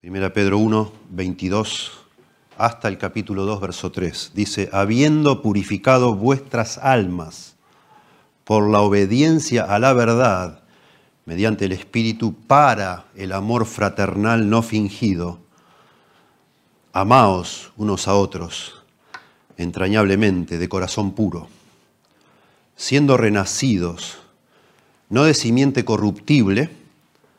Primera Pedro 1, 22 hasta el capítulo 2, verso 3. Dice, habiendo purificado vuestras almas por la obediencia a la verdad, mediante el Espíritu, para el amor fraternal no fingido, amaos unos a otros entrañablemente, de corazón puro, siendo renacidos, no de simiente corruptible,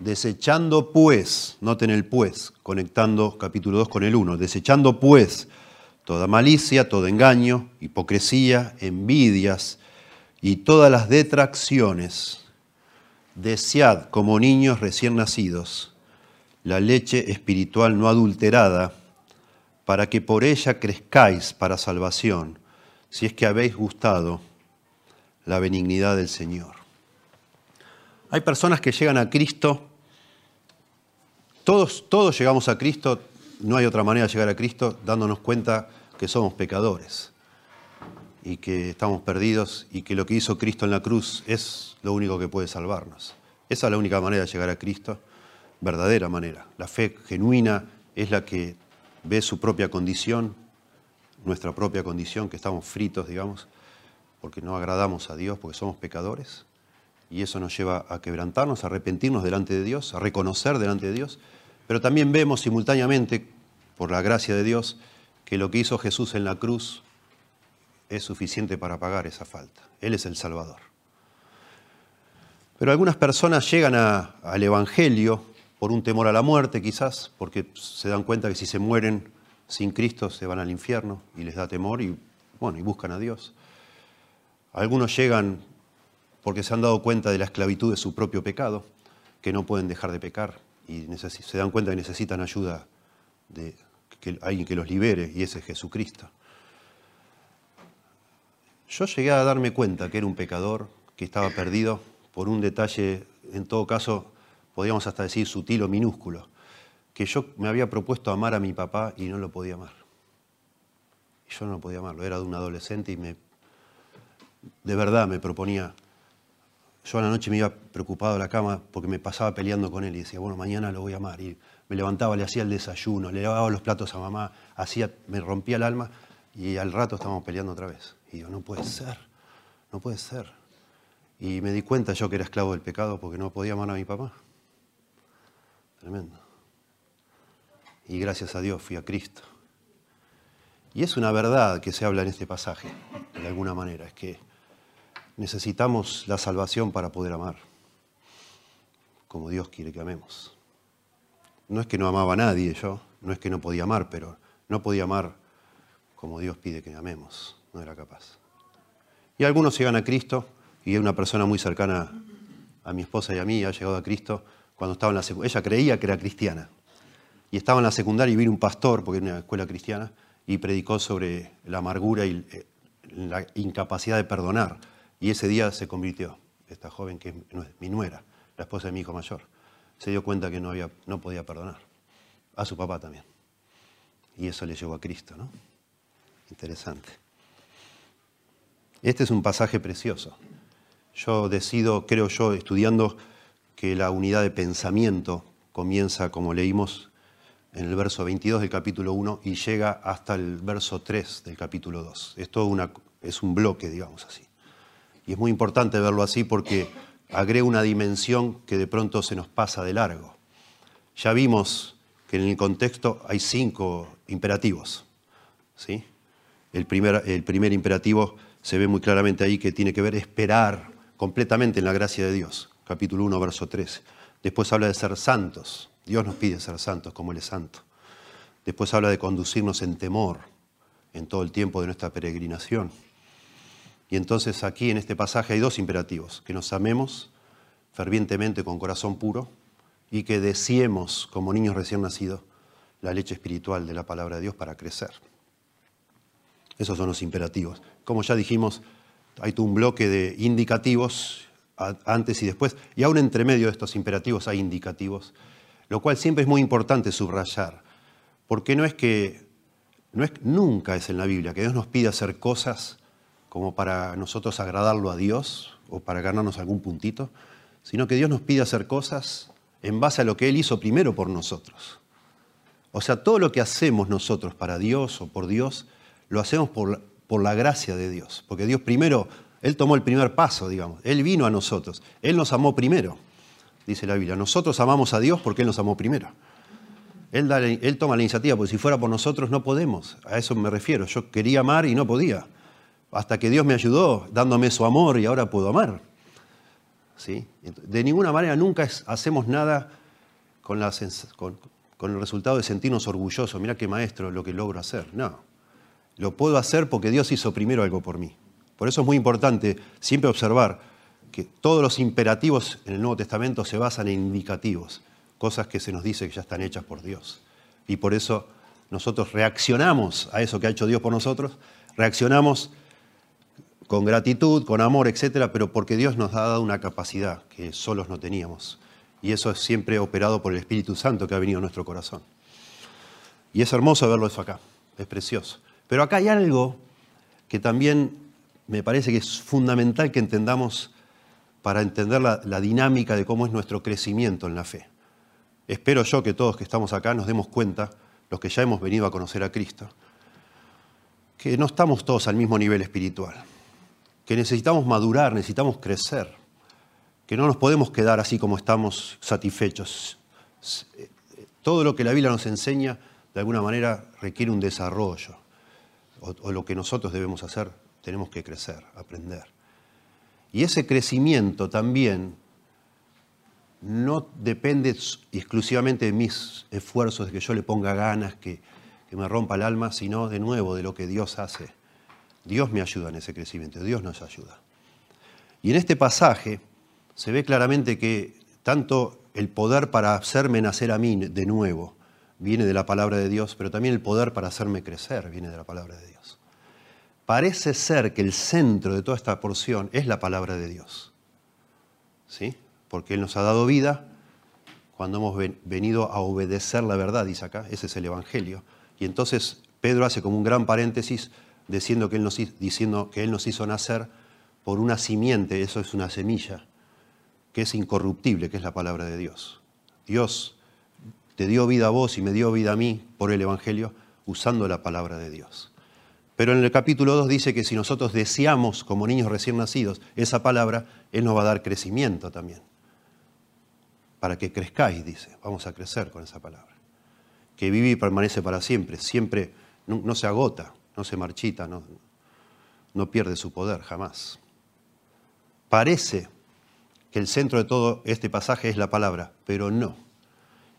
Desechando pues, noten el pues, conectando capítulo 2 con el 1, desechando pues toda malicia, todo engaño, hipocresía, envidias y todas las detracciones, desead como niños recién nacidos la leche espiritual no adulterada, para que por ella crezcáis para salvación, si es que habéis gustado la benignidad del Señor. Hay personas que llegan a Cristo todos, llegamos a Cristo, no hay otra manera de llegar a Cristo dándonos cuenta que somos pecadores y que estamos perdidos y que lo que hizo Cristo en la cruz es lo único que puede salvarnos. Esa es la única manera de llegar a Cristo, verdadera manera. La fe genuina es la que ve su propia condición, nuestra propia condición, que estamos fritos, digamos, porque no agradamos a Dios, porque somos pecadores. Y eso nos lleva a quebrantarnos, a arrepentirnos delante de Dios, a reconocer delante de Dios pero también vemos simultáneamente, por la gracia de Dios, que lo que hizo Jesús en la cruz es suficiente para pagar esa falta. Él es el Salvador. Pero algunas personas llegan al Evangelio por un temor a la muerte, quizás, porque se dan cuenta que si se mueren sin Cristo se van al infierno y les da temor y, bueno, y buscan a Dios. Algunos llegan porque se han dado cuenta de la esclavitud de su propio pecado, que no pueden dejar de pecar y se dan cuenta que necesitan ayuda de que alguien que los libere, y ese es Jesucristo. Yo llegué a darme cuenta que era un pecador, que estaba perdido por un detalle, en todo caso, podríamos hasta decir sutil o minúsculo, que yo me había propuesto amar a mi papá y no lo podía amar. Y yo no podía amarlo, era de un adolescente y me, de verdad me proponía yo a la noche me iba preocupado a la cama porque me pasaba peleando con él y decía, bueno, mañana lo voy a amar. Y me levantaba, le hacía el desayuno, le lavaba los platos a mamá, hacía, me rompía el alma y al rato estábamos peleando otra vez. Y yo, no puede ser, no puede ser. Y me di cuenta yo que era esclavo del pecado porque no podía amar a mi papá. Tremendo. Y gracias a Dios fui a Cristo. Y es una verdad que se habla en este pasaje, de alguna manera, es que Necesitamos la salvación para poder amar, como Dios quiere que amemos. No es que no amaba a nadie yo, no es que no podía amar, pero no podía amar como Dios pide que amemos, no era capaz. Y algunos llegan a Cristo, y una persona muy cercana a mi esposa y a mí ha llegado a Cristo cuando estaba en la secundaria. Ella creía que era cristiana. Y estaba en la secundaria y vino un pastor, porque era una escuela cristiana, y predicó sobre la amargura y eh, la incapacidad de perdonar y ese día se convirtió, esta joven que es mi nuera, la esposa de mi hijo mayor. Se dio cuenta que no, había, no podía perdonar. A su papá también. Y eso le llevó a Cristo, ¿no? Interesante. Este es un pasaje precioso. Yo decido, creo yo, estudiando que la unidad de pensamiento comienza, como leímos, en el verso 22 del capítulo 1 y llega hasta el verso 3 del capítulo 2. Es una, es un bloque, digamos así. Y es muy importante verlo así porque agrega una dimensión que de pronto se nos pasa de largo. Ya vimos que en el contexto hay cinco imperativos. ¿sí? El, primer, imperativo se ve muy claramente ahí que tiene que ver esperar completamente en la gracia de Dios. Capítulo 1, verso 13. Después habla de ser santos. Dios nos pide ser santos como Él es santo. Después habla de conducirnos en temor en todo el tiempo de nuestra peregrinación. Y entonces aquí en este pasaje hay dos imperativos, que nos amemos fervientemente con corazón puro y que deseemos como niños recién nacidos la leche espiritual de la palabra de Dios para crecer. Esos son los imperativos. Como ya dijimos, hay un bloque de indicativos antes y después, y aún entre medio de estos imperativos hay indicativos, lo cual siempre es muy importante subrayar, porque no es que, no es, nunca es en la Biblia que Dios nos pide hacer cosas como para nosotros agradarlo a Dios o para ganarnos algún puntito, sino que Dios nos pide hacer cosas en base a lo que Él hizo primero por nosotros. O sea, todo lo que hacemos nosotros para Dios o por Dios, lo hacemos por, por la gracia de Dios. Porque Dios primero, Él tomó el primer paso, digamos. Él vino a nosotros. Él nos amó primero, dice la Biblia. Nosotros amamos a Dios porque Él nos amó primero. Él, él toma la iniciativa, porque si fuera por nosotros no podemos. A eso me refiero. Yo quería amar y no podía. Hasta que Dios me ayudó dándome su amor y ahora puedo amar. ¿Sí? De ninguna manera nunca hacemos nada con, con el resultado de sentirnos orgullosos, mira qué maestro lo que logro hacer. No, lo puedo hacer porque Dios hizo primero algo por mí. Por eso es muy importante siempre observar que todos los imperativos en el Nuevo Testamento se basan en indicativos, cosas que se nos dice que ya están hechas por Dios. Y por eso nosotros reaccionamos a eso que ha hecho Dios por nosotros, reaccionamos con gratitud, con amor, etcétera, pero porque Dios nos ha dado una capacidad que solos no teníamos. Y eso es siempre operado por el Espíritu Santo que ha venido a nuestro corazón. Y es hermoso verlo eso acá, es precioso. Pero acá hay algo que también me parece que es fundamental que entendamos para entender la, la, dinámica de cómo es nuestro crecimiento en la fe. Espero yo que todos que estamos acá nos demos cuenta, los que ya hemos venido a conocer a Cristo, que no estamos todos al mismo nivel espiritual, que necesitamos madurar, necesitamos crecer que no nos podemos quedar así como estamos satisfechos. Todo lo que la Biblia nos enseña, de alguna manera, requiere un desarrollo. O, lo que nosotros debemos hacer, tenemos que crecer, aprender. Y ese crecimiento también no depende exclusivamente de mis esfuerzos, de que yo le ponga ganas, que, que me rompa el alma, sino de nuevo de lo que Dios hace. Dios me ayuda en ese crecimiento, Dios nos ayuda. Y en este pasaje, se ve claramente que tanto el poder para hacerme nacer a mí de nuevo viene de la palabra de Dios, pero también el poder para hacerme crecer viene de la palabra de Dios. Parece ser que el centro de toda esta porción es la palabra de Dios. ¿Sí? Porque Él nos ha dado vida cuando hemos venido a obedecer la verdad, dice acá, ese es el Evangelio. Y entonces Pedro hace como un gran paréntesis diciendo que Él nos, diciendo que él nos hizo nacer por una simiente, eso es una semilla, que es incorruptible, que es la palabra de Dios. Dios te dio vida a vos y me dio vida a mí por el Evangelio usando la palabra de Dios. Pero en el capítulo 2 dice que si nosotros deseamos como niños recién nacidos esa palabra, Él nos va a dar crecimiento también. Para que crezcáis, dice, vamos a crecer con esa palabra. Que vive y permanece para siempre, siempre no, se agota, no se marchita, no, no pierde su poder jamás. Parece que el centro de todo este pasaje es la palabra, pero no.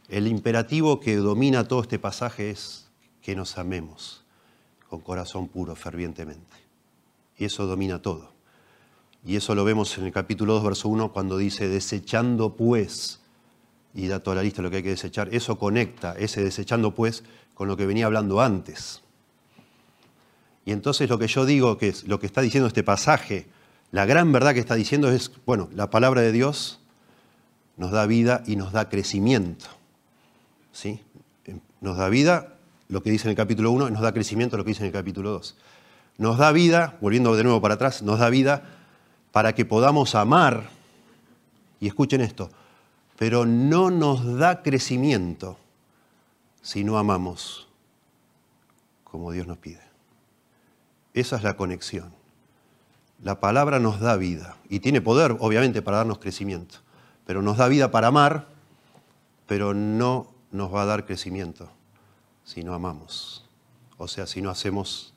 El imperativo que domina todo este pasaje es que nos amemos con corazón puro, fervientemente. Y eso domina todo. Y eso lo vemos en el capítulo 2, verso 1, cuando dice, desechando pues, y da toda la lista de lo que hay que desechar, eso conecta ese desechando pues con lo que venía hablando antes. Y entonces lo que yo digo, que es lo que está diciendo este pasaje, la gran verdad que está diciendo es, bueno, la palabra de Dios nos da vida y nos da crecimiento. ¿sí? Nos da vida, lo que dice en el capítulo 1, y nos da crecimiento, lo que dice en el capítulo 2. Nos da vida, volviendo de nuevo para atrás, nos da vida para que podamos amar, y escuchen esto, pero no nos da crecimiento si no amamos como Dios nos pide. Esa es la conexión. La palabra nos da vida y tiene poder, obviamente, para darnos crecimiento, pero nos da vida para amar, pero no nos va a dar crecimiento si no amamos, o sea, si no hacemos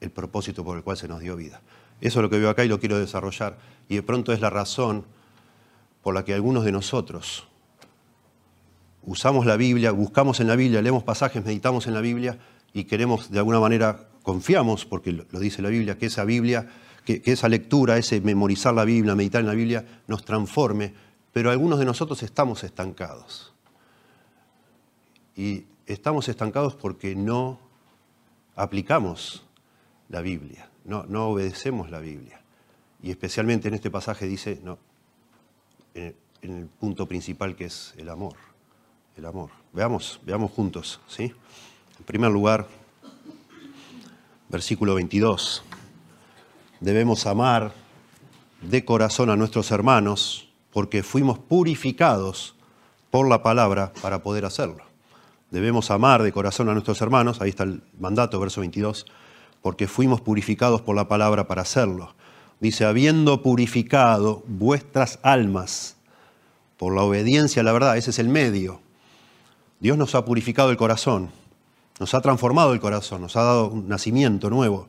el propósito por el cual se nos dio vida. Eso es lo que veo acá y lo quiero desarrollar. Y de pronto es la razón por la que algunos de nosotros usamos la Biblia, buscamos en la Biblia, leemos pasajes, meditamos en la Biblia y queremos de alguna manera, confiamos, porque lo dice la Biblia, que esa Biblia que, esa lectura, ese memorizar la Biblia, meditar en la Biblia, nos transforme, pero algunos de nosotros estamos estancados. Y estamos estancados porque no aplicamos la Biblia, no, no obedecemos la Biblia. Y especialmente en este pasaje dice, no, en el punto principal que es el amor, el amor. Veamos, veamos juntos, ¿sí? En primer lugar, versículo 22. Debemos amar de corazón a nuestros hermanos porque fuimos purificados por la palabra para poder hacerlo. Debemos amar de corazón a nuestros hermanos, ahí está el mandato, verso 22, porque fuimos purificados por la palabra para hacerlo. Dice, habiendo purificado vuestras almas por la obediencia a la verdad, ese es el medio. Dios nos ha purificado el corazón, nos ha transformado el corazón, nos ha dado un nacimiento nuevo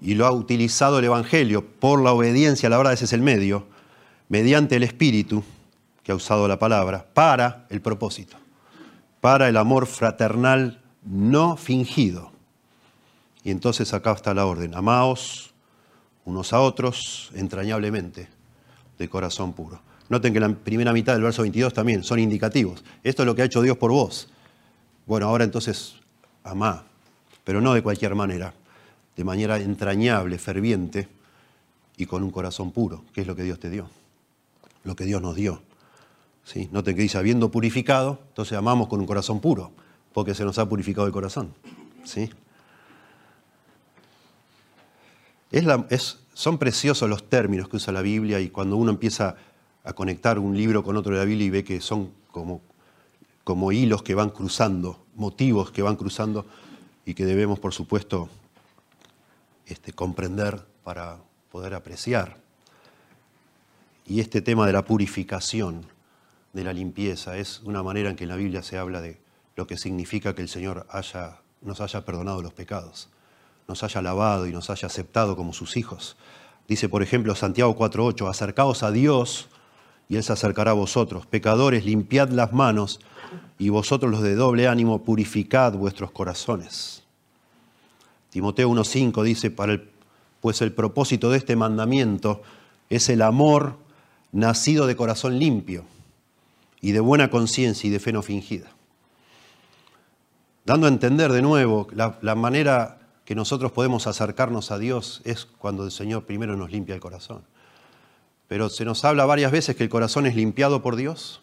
y lo ha utilizado el Evangelio por la obediencia la verdad, ese es el medio, mediante el Espíritu que ha usado la palabra, para el propósito, para el amor fraternal no fingido. Y entonces acá está la orden, amaos unos a otros entrañablemente, de corazón puro. Noten que la primera mitad del verso 22 también son indicativos. Esto es lo que ha hecho Dios por vos. Bueno, ahora entonces amá, pero no de cualquier manera, de manera entrañable, ferviente y con un corazón puro, que es lo que Dios te dio, lo que Dios nos dio. ¿Sí? Noten que dice, habiendo purificado, entonces amamos con un corazón puro, porque se nos ha purificado el corazón. ¿Sí? Son preciosos los términos que usa la Biblia y cuando uno empieza a conectar un libro con otro de la Biblia y ve que son como, como hilos que van cruzando, motivos que van cruzando y que debemos, por supuesto, este, comprender para poder apreciar. Y este tema de la purificación, de la limpieza, es una manera en que en la Biblia se habla de lo que significa que el Señor haya, nos haya perdonado los pecados, nos haya lavado y nos haya aceptado como sus hijos. Dice, por ejemplo, Santiago 4.8, acercaos a Dios y Él se acercará a vosotros. Pecadores, limpiad las manos y vosotros los de doble ánimo, purificad vuestros corazones. Timoteo 1.5 dice, para pues el propósito de este mandamiento es el amor nacido de corazón limpio y de buena conciencia y de fe no fingida. Dando a entender de nuevo la, la manera que nosotros podemos acercarnos a Dios es cuando el Señor primero nos limpia el corazón. Pero se nos habla varias veces que el corazón es limpiado por Dios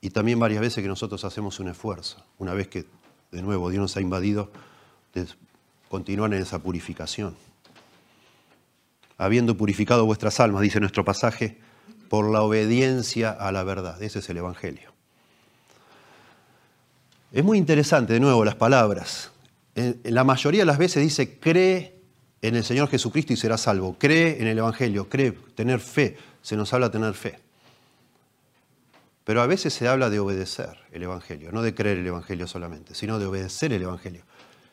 y también varias veces que nosotros hacemos un esfuerzo, una vez que de nuevo Dios nos ha invadido, de continuar en esa purificación. Habiendo purificado vuestras almas, dice nuestro pasaje, por la obediencia a la verdad. Ese es el Evangelio. Es muy interesante, de nuevo, las palabras. En la mayoría de las veces dice, cree en el Señor Jesucristo y será salvo. Cree en el Evangelio, cree, tener fe. Se nos habla tener fe. Pero a veces se habla de obedecer el Evangelio, no de creer el Evangelio solamente, sino de obedecer el Evangelio.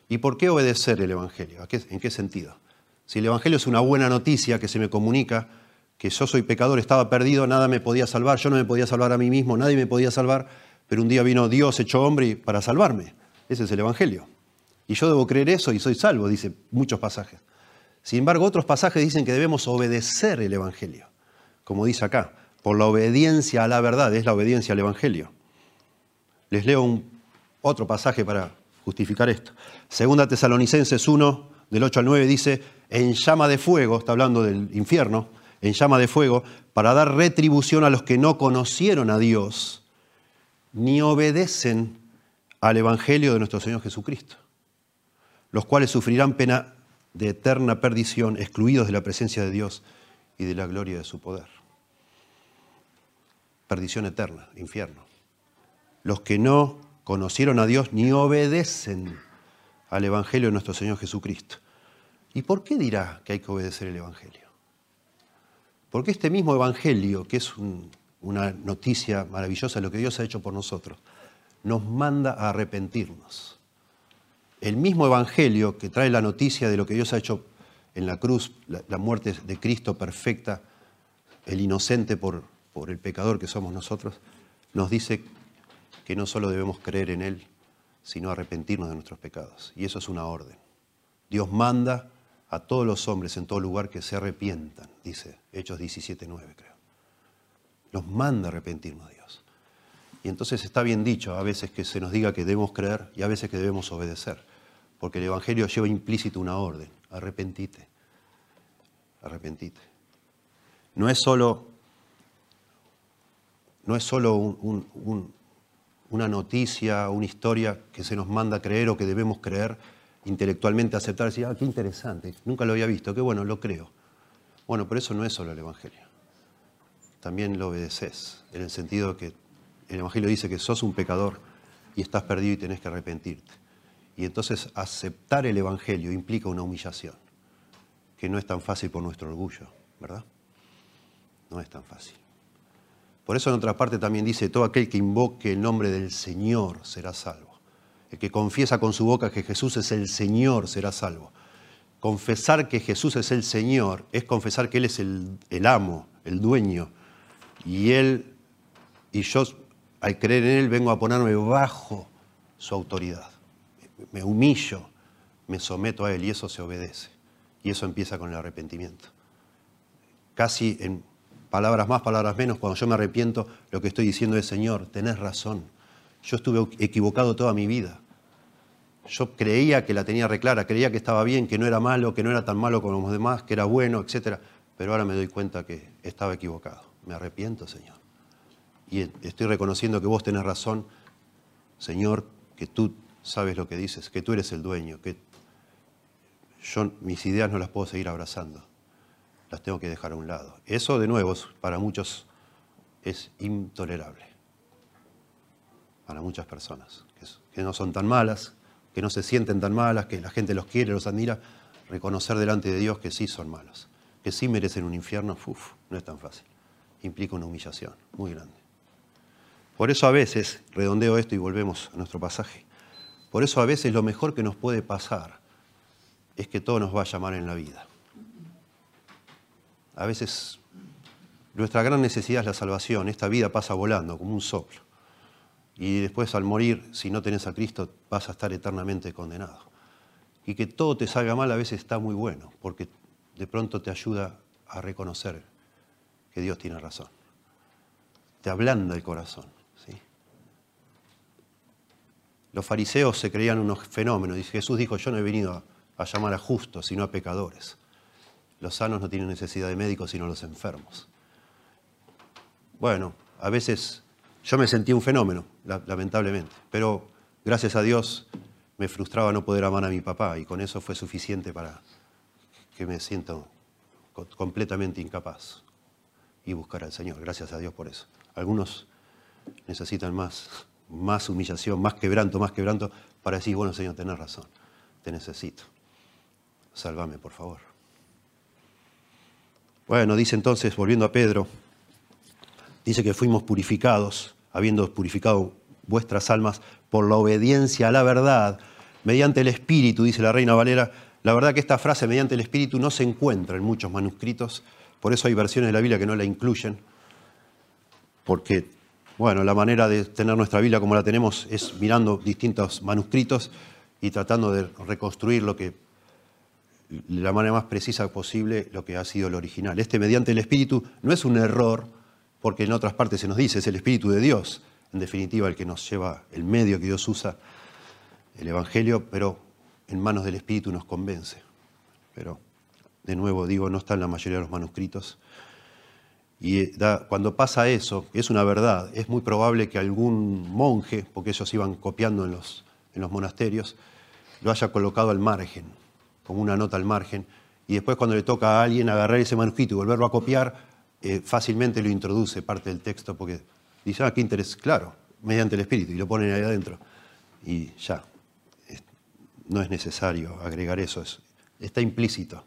¿Y por qué obedecer el Evangelio? ¿En qué sentido? Si el Evangelio es una buena noticia que se me comunica, que yo soy pecador, estaba perdido, nada me podía salvar, yo no me podía salvar a mí mismo, nadie me podía salvar, pero un día vino Dios hecho hombre para salvarme. Ese es el Evangelio. Y yo debo creer eso y soy salvo, dice muchos pasajes. Sin embargo, otros pasajes dicen que debemos obedecer el Evangelio, como dice acá, por la obediencia a la verdad, es la obediencia al Evangelio. Les leo un, otro pasaje para justificar esto. Segunda Tesalonicenses 1, del 8 al 9, dice, en llama de fuego, está hablando del infierno, en llama de fuego, para dar retribución a los que no conocieron a Dios, ni obedecen al Evangelio de nuestro Señor Jesucristo, los cuales sufrirán pena de eterna perdición, excluidos de la presencia de Dios y de la gloria de su poder. Perdición eterna, infierno. Los que no conocieron a Dios ni obedecen al Evangelio de nuestro Señor Jesucristo. ¿Y por qué dirá que hay que obedecer el Evangelio? Porque este mismo Evangelio, que es una noticia maravillosa de lo que Dios ha hecho por nosotros, nos manda a arrepentirnos el mismo Evangelio que trae la noticia de lo que Dios ha hecho en la cruz, la, muerte de Cristo perfecta, el inocente por, por el pecador que somos nosotros, nos dice que no solo debemos creer en Él, sino arrepentirnos de nuestros pecados. Y eso es una orden. Dios manda a todos los hombres en todo lugar que se arrepientan, dice Hechos 17.9 creo. Nos manda a arrepentirnos Dios. Y entonces está bien dicho a veces que se nos diga que debemos creer y a veces que debemos obedecer, porque el Evangelio lleva implícito una orden, arrepentite, arrepentite. No es solo, no es solo una noticia, una historia que se nos manda a creer o que debemos creer intelectualmente, aceptar, decir, ah, qué interesante, nunca lo había visto, qué bueno, lo creo. Bueno, pero eso no es solo el Evangelio. También lo obedeces, en el sentido que el Evangelio dice que sos un pecador y estás perdido y tenés que arrepentirte. Y entonces aceptar el Evangelio implica una humillación, que no es tan fácil por nuestro orgullo, ¿verdad? No es tan fácil. Por eso en otra parte también dice, todo aquel que invoque el nombre del Señor será salvo. El que confiesa con su boca que Jesús es el Señor será salvo. Confesar que Jesús es el Señor es confesar que Él es el, el amo, el dueño, y Él y yo al creer en Él vengo a ponerme bajo su autoridad. Me humillo, me someto a Él y eso se obedece. Y eso empieza con el arrepentimiento. Casi en palabras más, palabras menos, cuando yo me arrepiento, lo que estoy diciendo es, Señor, tenés razón. Yo estuve equivocado toda mi vida. Yo creía que la tenía reclara, creía que estaba bien, que no era malo, que no era tan malo como los demás, que era bueno, etc. Pero ahora me doy cuenta que estaba equivocado. Me arrepiento, Señor y estoy reconociendo que vos tenés razón, Señor, que tú sabes lo que dices, que tú eres el dueño, que yo mis ideas no las puedo seguir abrazando, las tengo que dejar a un lado. Eso, de nuevo, para muchos es intolerable, para muchas personas, que no son tan malas, que no se sienten tan malas, que la gente los quiere, los admira, reconocer delante de Dios que sí son malos, que sí merecen un infierno, uf, no es tan fácil, implica una humillación muy grande. Por eso a veces, redondeo esto y volvemos a nuestro pasaje, por eso a veces lo mejor que nos puede pasar es que todo nos va a llamar en la vida. A veces nuestra gran necesidad es la salvación, esta vida pasa volando como un soplo. Y después al morir, si no tenés a Cristo, vas a estar eternamente condenado. Y que todo te salga mal a veces está muy bueno, porque de pronto te ayuda a reconocer que Dios tiene razón. Te ablanda el corazón. Los fariseos se creían unos fenómenos. Jesús dijo, yo no he venido a, llamar a justos, sino a pecadores. Los sanos no tienen necesidad de médicos, sino los enfermos. Bueno, a veces yo me sentí un fenómeno, lamentablemente, pero gracias a Dios me frustraba no poder amar a mi papá y con eso fue suficiente para que me siento completamente incapaz y buscar al Señor. Gracias a Dios por eso. Algunos necesitan más más humillación, más quebranto, más quebranto, para decir, bueno, Señor, tenés razón, te necesito. Sálvame, por favor. Bueno, dice entonces, volviendo a Pedro, dice que fuimos purificados, habiendo purificado vuestras almas por la obediencia a la verdad, mediante el Espíritu, dice la Reina Valera. La verdad que esta frase, mediante el Espíritu, no se encuentra en muchos manuscritos, por eso hay versiones de la Biblia que no la incluyen, porque bueno, la manera de tener nuestra Biblia como la tenemos es mirando distintos manuscritos y tratando de reconstruir lo que, de la manera más precisa posible, lo que ha sido el original. Este mediante el Espíritu no es un error, porque en otras partes se nos dice, es el Espíritu de Dios, en definitiva el que nos lleva, el medio que Dios usa, el Evangelio, pero en manos del Espíritu nos convence. Pero, de nuevo digo, no está en la mayoría de los manuscritos. Y eh, cuando pasa eso, es una verdad, es muy probable que algún monje, porque ellos iban copiando en los monasterios, lo haya colocado al margen, como una nota al margen, y después cuando le toca a alguien agarrar ese manuscrito y volverlo a copiar, eh, fácilmente lo introduce parte del texto, porque dice, ah, qué interés, claro, mediante el Espíritu, y lo ponen ahí adentro. Y ya, no es necesario agregar eso, está implícito.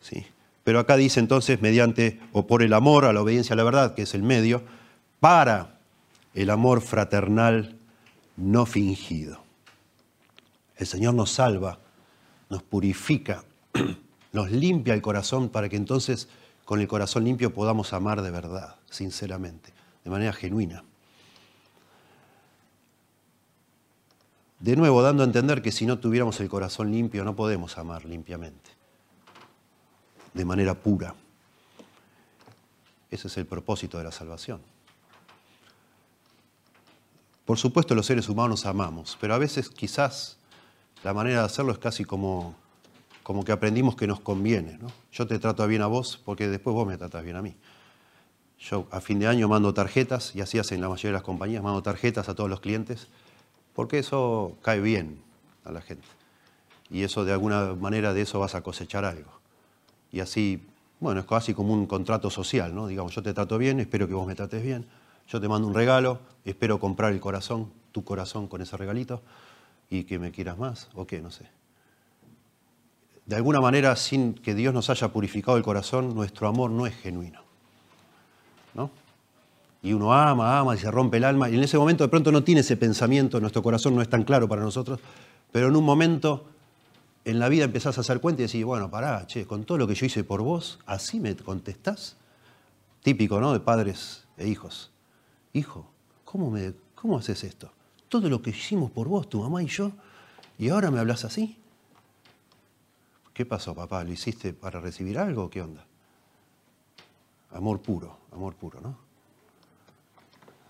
¿sí? Pero acá dice entonces, mediante o por el amor a la obediencia a la verdad, que es el medio, para el amor fraternal no fingido. El Señor nos salva, nos purifica, nos limpia el corazón para que entonces con el corazón limpio podamos amar de verdad, sinceramente, de manera genuina. De nuevo, dando a entender que si no tuviéramos el corazón limpio no podemos amar limpiamente de manera pura. Ese es el propósito de la salvación. Por supuesto los seres humanos amamos, pero a veces quizás la manera de hacerlo es casi como, como que aprendimos que nos conviene. ¿no? Yo te trato bien a vos porque después vos me tratas bien a mí. Yo a fin de año mando tarjetas, y así hacen la mayoría de las compañías, mando tarjetas a todos los clientes, porque eso cae bien a la gente. Y eso de alguna manera de eso vas a cosechar algo. Y así, bueno, es casi como un contrato social, ¿no? Digamos, yo te trato bien, espero que vos me trates bien. Yo te mando un regalo, espero comprar el corazón, tu corazón con ese regalito, y que me quieras más, o qué, no sé. De alguna manera, sin que Dios nos haya purificado el corazón, nuestro amor no es genuino. ¿no? Y uno ama, ama y se rompe el alma, y en ese momento de pronto no tiene ese pensamiento, nuestro corazón no es tan claro para nosotros, pero en un momento en la vida empezás a hacer cuenta y decís, bueno, pará, che, con todo lo que yo hice por vos, ¿así me contestás? Típico, ¿no? De padres e hijos. Hijo, ¿cómo, me, ¿cómo haces esto? Todo lo que hicimos por vos, tu mamá y yo, y ahora me hablas así. ¿Qué pasó, papá? ¿Lo hiciste para recibir algo? ¿Qué onda? Amor puro, amor puro, ¿no?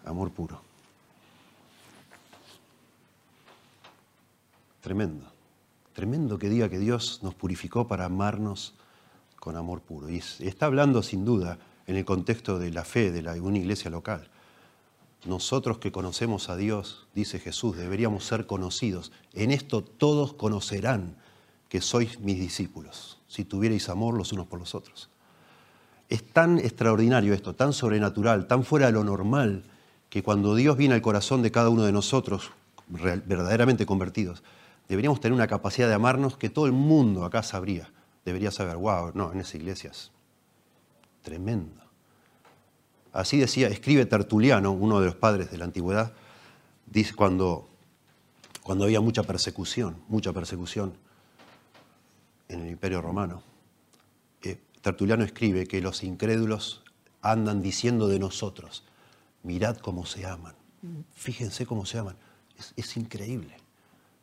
Amor puro. Tremendo. Tremendo que diga que Dios nos purificó para amarnos con amor puro. Y está hablando sin duda en el contexto de la fe de, una iglesia local. Nosotros que conocemos a Dios, dice Jesús, deberíamos ser conocidos. En esto todos conocerán que sois mis discípulos, si tuvierais amor los unos por los otros. Es tan extraordinario esto, tan sobrenatural, tan fuera de lo normal, que cuando Dios viene al corazón de cada uno de nosotros, verdaderamente convertidos, deberíamos tener una capacidad de amarnos que todo el mundo acá sabría. Debería saber, wow, no, en esa iglesia es tremendo. Así decía, escribe Tertuliano, uno de los padres de la antigüedad, dice cuando, cuando había mucha persecución, mucha persecución en el Imperio Romano. Tertuliano escribe que los incrédulos andan diciendo de nosotros, mirad cómo se aman, fíjense cómo se aman. Es, es increíble.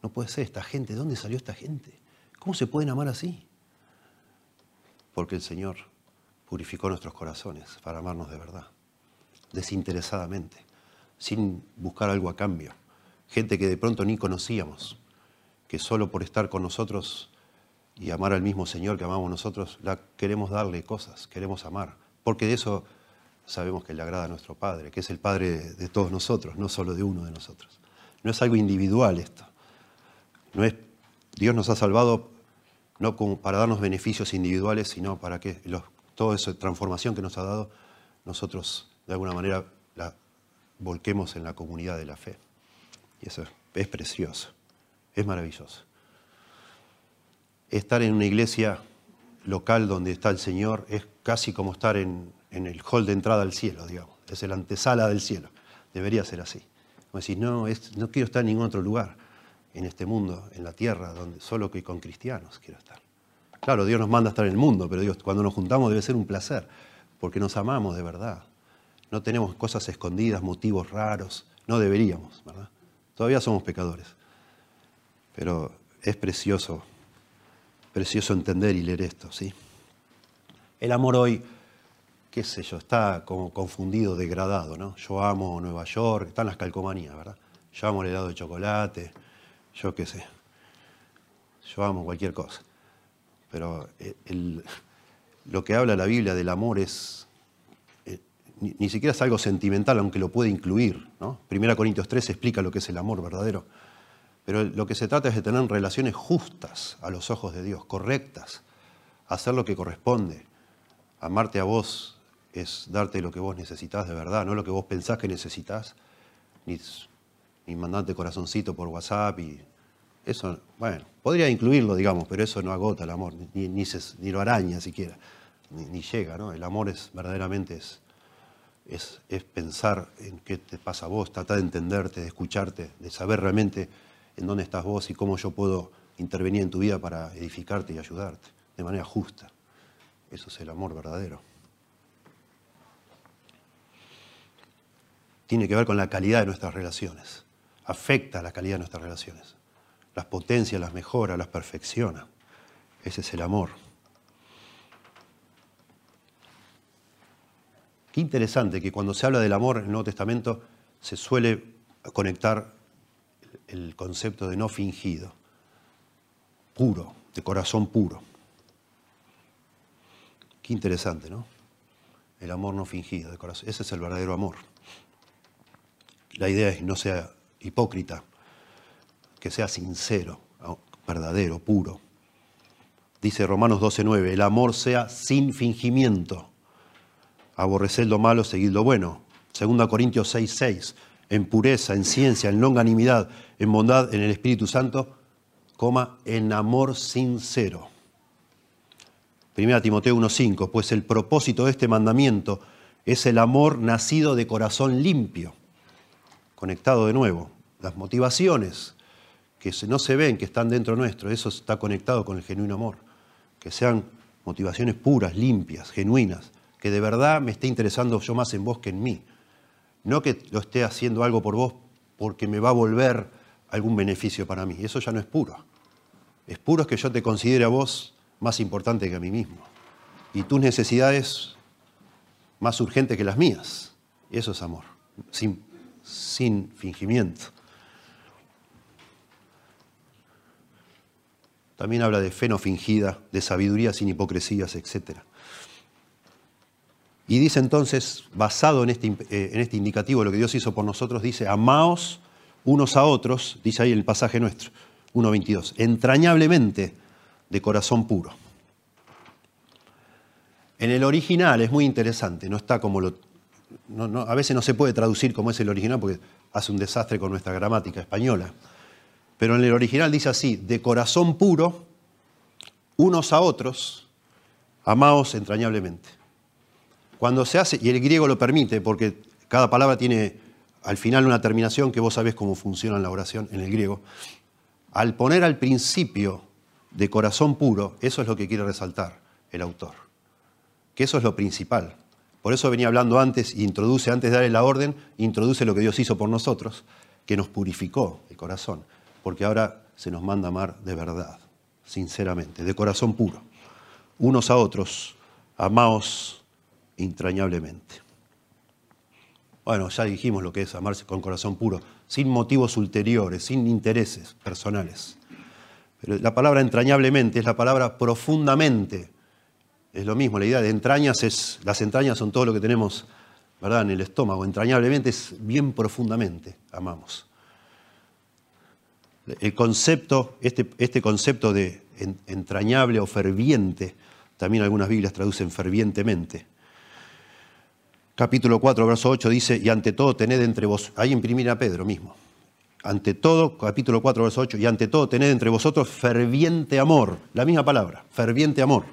No puede ser esta gente, ¿de dónde salió esta gente? ¿Cómo se pueden amar así? Porque el Señor purificó nuestros corazones para amarnos de verdad, desinteresadamente, sin buscar algo a cambio. Gente que de pronto ni conocíamos, que solo por estar con nosotros y amar al mismo Señor que amamos nosotros, la, queremos darle cosas, queremos amar, porque de eso sabemos que le agrada a nuestro Padre, que es el Padre de todos nosotros, no solo de uno de nosotros. No es algo individual esto. No es, Dios nos ha salvado no para darnos beneficios individuales, sino para que toda esa transformación que nos ha dado, nosotros de alguna manera la volquemos en la comunidad de la fe. Y eso es precioso, es maravilloso estar en una iglesia local donde está el Señor es casi como estar en, el hall de entrada al cielo, digamos. Es la antesala del cielo. Debería ser así. Como decís, no, no quiero estar en ningún otro lugar en este mundo, en la tierra, donde solo que con cristianos quiero estar. Claro, Dios nos manda a estar en el mundo, pero Dios, cuando nos juntamos debe ser un placer, porque nos amamos de verdad. No tenemos cosas escondidas, motivos raros. No deberíamos, ¿verdad? Todavía somos pecadores. Pero es precioso precioso entender y leer esto, ¿sí? El amor hoy, qué sé yo, está como confundido, degradado, ¿no? Yo amo Nueva York, están las calcomanías, ¿verdad? Yo amo el helado de chocolate, yo qué sé. Yo amo cualquier cosa. Pero eh, lo que habla la Biblia del amor es, ni, siquiera es algo sentimental, aunque lo puede incluir, ¿no? Primera Corintios 3 explica lo que es el amor verdadero pero lo que se trata es de tener relaciones justas a los ojos de Dios, correctas, hacer lo que corresponde. Amarte a vos es darte lo que vos necesitas de verdad, no lo que vos pensás que necesitas, ni, ni mandarte corazoncito por WhatsApp y eso, bueno, podría incluirlo, digamos, pero eso no agota el amor, ni lo araña siquiera, ni, llega, ¿no? El amor es verdaderamente es, es, es pensar en qué te pasa a vos, tratar de entenderte, de escucharte, de saber realmente en dónde estás vos y cómo yo puedo intervenir en tu vida para edificarte y ayudarte de manera justa. Eso es el amor verdadero. Tiene que ver con la calidad de nuestras relaciones. Afecta la calidad de nuestras relaciones. Las potencia, las mejora, las perfecciona. Ese es el amor. Qué interesante que cuando se habla del amor en el Nuevo Testamento se suele conectar el concepto de no fingido, puro, de corazón puro. Qué interesante, ¿no? El amor no fingido de corazón. Ese es el verdadero amor. La idea es que no sea hipócrita, que sea sincero, verdadero, puro. Dice Romanos 12:9, el amor sea sin fingimiento. Aborreced lo malo, seguid lo bueno. 2 Corintios 6:6, en pureza, en ciencia, en longanimidad, en bondad, en el Espíritu Santo, coma, en amor sincero. 1 Timoteo 1:5, pues el propósito de este mandamiento es el amor nacido de corazón limpio, conectado de nuevo. Las motivaciones que no se ven, que están dentro nuestro, eso está conectado con el genuino amor. Que sean motivaciones puras, limpias, genuinas, que de verdad me esté interesando yo más en vos que en mí. No que lo esté haciendo algo por vos porque me va a volver algún beneficio para mí. Eso ya no es puro. Es puro que yo te considere a vos más importante que a mí mismo. Y tus necesidades más urgentes que las mías. Eso es amor, sin, sin fingimiento. También habla de fe no fingida, de sabiduría sin hipocresías, etc. Y dice entonces, basado en este, eh, en este indicativo lo que Dios hizo por nosotros, dice, amaos unos a otros, dice ahí el pasaje nuestro, 1.22, entrañablemente de corazón puro. En el original es muy interesante, no está como lo... a veces no se puede traducir como es el original porque hace un desastre con nuestra gramática española. Pero en el original dice así, de corazón puro, unos a otros, amaos entrañablemente. Cuando se hace, y el griego lo permite, porque cada palabra tiene al final una terminación que vos sabés cómo funciona en la oración en el griego, al poner al principio de corazón puro, eso es lo que quiere resaltar el autor, que eso es lo principal. Por eso venía hablando antes, introduce, antes de darle la orden, introduce lo que Dios hizo por nosotros, que nos purificó el corazón porque ahora se nos manda amar de verdad, sinceramente, de corazón puro. Unos a otros, amaos entrañablemente. Bueno, ya dijimos lo que es amarse con corazón puro, sin motivos ulteriores, sin intereses personales. Pero la palabra entrañablemente es la palabra profundamente. Es lo mismo, la idea de entrañas es, las entrañas son todo lo que tenemos, ¿verdad?, en el estómago. Entrañablemente es bien profundamente, amamos el concepto, este, este concepto de entrañable o ferviente, también algunas Biblias traducen fervientemente. Capítulo 4, verso 8 dice, y ante todo tened entre vos, ahí en a Pedro mismo, ante todo, capítulo 4, verso 8, y ante todo tened entre vosotros ferviente amor, la misma palabra, ferviente amor,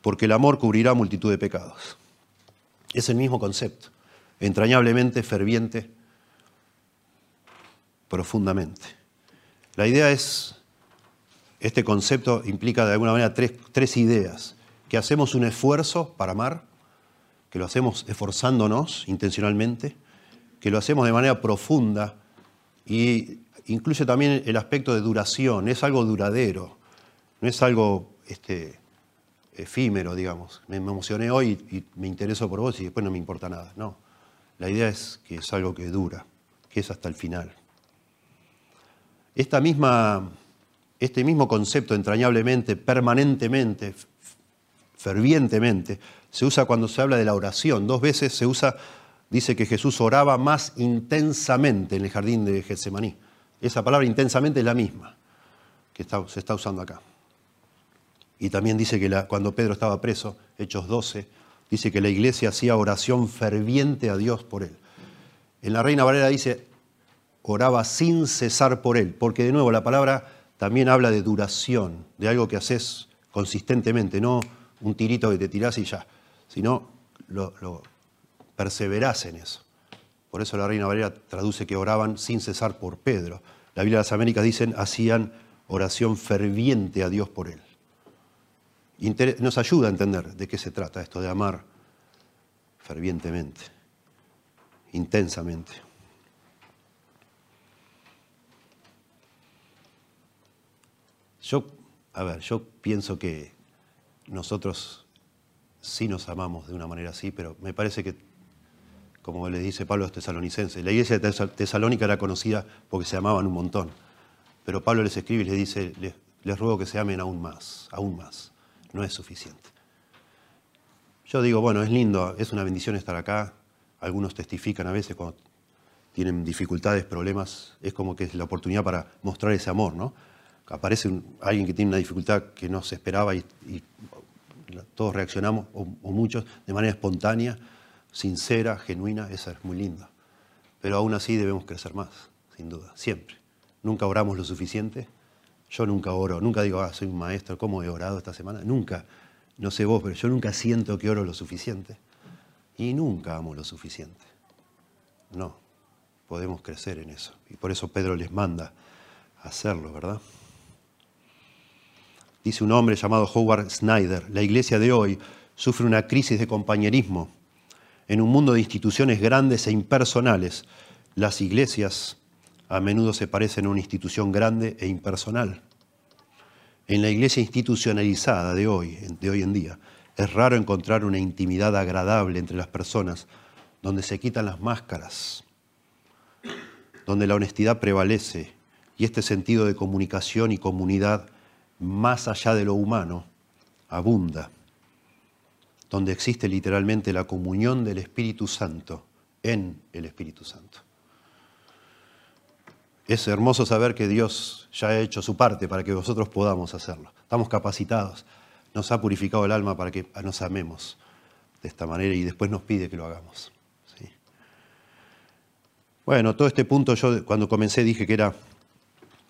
porque el amor cubrirá multitud de pecados. Es el mismo concepto, entrañablemente, ferviente, profundamente. La idea es, este concepto implica de alguna manera tres, ideas, que hacemos un esfuerzo para amar, que lo hacemos esforzándonos intencionalmente, que lo hacemos de manera profunda y incluye también el aspecto de duración, es algo duradero, no es algo este, efímero, digamos. Me, emocioné hoy y me intereso por vos y después no me importa nada. No, la idea es que es algo que dura, que es hasta el final. Esta misma, este mismo concepto entrañablemente, permanentemente, fervientemente, se usa cuando se habla de la oración. Dos veces se usa, dice que Jesús oraba más intensamente en el jardín de Getsemaní. Esa palabra intensamente es la misma que se está usando acá. Y también dice que cuando Pedro estaba preso, Hechos 12, dice que la iglesia hacía oración ferviente a Dios por él. En la Reina Valera dice, oraba sin cesar por él, porque de nuevo la palabra también habla de duración, de algo que haces consistentemente, no un tirito que te tirás y ya, sino lo, perseverás en eso. Por eso la Reina Valera traduce que oraban sin cesar por Pedro. La Biblia de las Américas dicen hacían oración ferviente a Dios por él. nos ayuda a entender de qué se trata esto de amar fervientemente, intensamente. Yo, a ver, yo pienso que nosotros sí nos amamos de una manera así, pero me parece que, como le dice Pablo a los tesalonicenses. La iglesia de Tesalónica era conocida porque se amaban un montón. Pero Pablo les escribe y les dice, les, ruego que se amen aún más, aún más. No es suficiente. Yo digo, bueno, es lindo, es una bendición estar acá. Algunos testifican a veces cuando tienen dificultades, problemas, es como que es la oportunidad para mostrar ese amor, ¿no? Aparece alguien que tiene una dificultad que no se esperaba y, todos reaccionamos, o, muchos, de manera espontánea, sincera, genuina, esa es muy linda. Pero aún así debemos crecer más, sin duda, siempre. Nunca oramos lo suficiente. Yo nunca oro, nunca digo, ah, soy un maestro, ¿cómo he orado esta semana? Nunca, no sé vos, pero yo nunca siento que oro lo suficiente. Y nunca amo lo suficiente. No, podemos crecer en eso. Y por eso Pedro les manda hacerlo, ¿verdad? Dice un hombre llamado Howard Snyder, la iglesia de hoy sufre una crisis de compañerismo. En un mundo de instituciones grandes e impersonales, las iglesias a menudo se parecen a una institución grande e impersonal. En la iglesia institucionalizada de hoy, de hoy en día, es raro encontrar una intimidad agradable entre las personas donde se quitan las máscaras, donde la honestidad prevalece y este sentido de comunicación y comunidad más allá de lo humano abunda, donde existe literalmente la comunión del Espíritu Santo en el Espíritu Santo. Es hermoso saber que Dios ya ha hecho su parte para que vosotros podamos hacerlo. Estamos capacitados, nos ha purificado el alma para que nos amemos de esta manera y después nos pide que lo hagamos. Bueno, todo este punto yo cuando comencé dije que era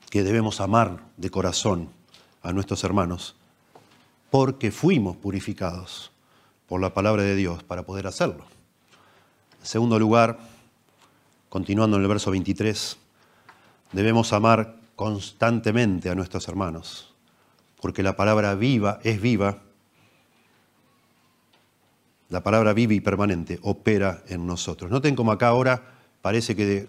que debemos amar de corazón a nuestros hermanos porque fuimos purificados por la palabra de Dios para poder hacerlo. En segundo lugar, continuando en el verso 23, debemos amar constantemente a nuestros hermanos, porque la palabra viva es viva, la palabra viva y permanente opera en nosotros. Noten como acá ahora parece, que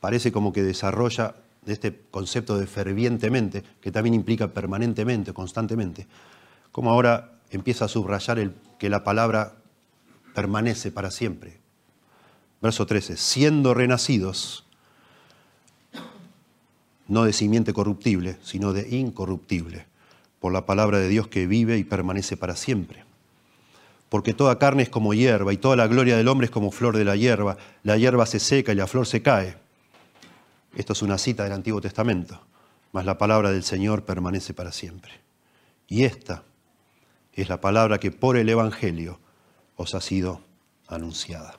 parece como que desarrolla este concepto de fervientemente, que también implica permanentemente, constantemente, como ahora empieza a subrayar el, que la palabra permanece para siempre. Verso 13, siendo renacidos, no de simiente corruptible, sino de incorruptible, por la palabra de Dios que vive y permanece para siempre porque toda carne es como hierba y toda la gloria del hombre es como flor de la hierba. La hierba se seca y la flor se cae. Esto es una cita del Antiguo Testamento, mas la palabra del Señor permanece para siempre. Y esta es la palabra que por el Evangelio os ha sido anunciada.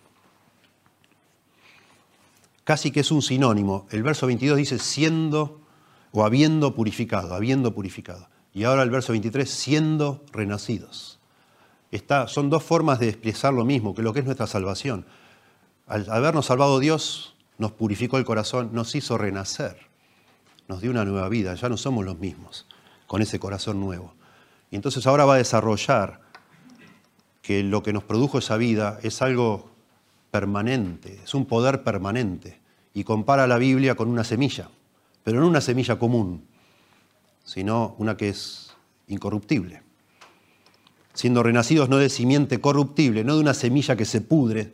Casi que es un sinónimo. El verso 22 dice siendo o habiendo purificado, habiendo purificado. Y ahora el verso 23, siendo renacidos son dos formas de expresar lo mismo, que lo que es nuestra salvación. Al habernos salvado Dios, nos purificó el corazón, nos hizo renacer, nos dio una nueva vida, ya no somos los mismos con ese corazón nuevo. Y entonces ahora va a desarrollar que lo que nos produjo esa vida es algo permanente, es un poder permanente. Y compara la Biblia con una semilla, pero no una semilla común, sino una que es incorruptible siendo renacidos no de simiente corruptible, no de una semilla que se pudre,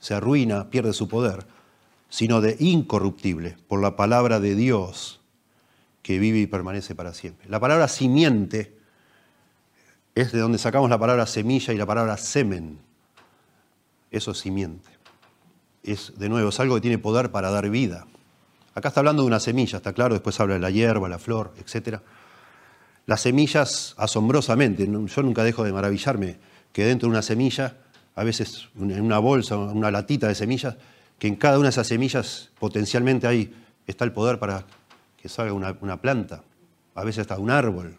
se arruina, pierde su poder, sino de incorruptible, por la palabra de Dios que vive y permanece para siempre. La palabra simiente es de donde sacamos la palabra semilla y la palabra semen. Eso es simiente. Es, de nuevo, es algo que tiene poder para dar vida. Acá está hablando de una semilla, está claro, después habla de la hierba, la flor, etcétera las semillas asombrosamente. Yo nunca dejo de maravillarme que dentro de una semilla, a veces en una bolsa, una latita de semillas, que en cada una de esas semillas potencialmente ahí está el poder para que salga una, planta, a veces hasta un árbol,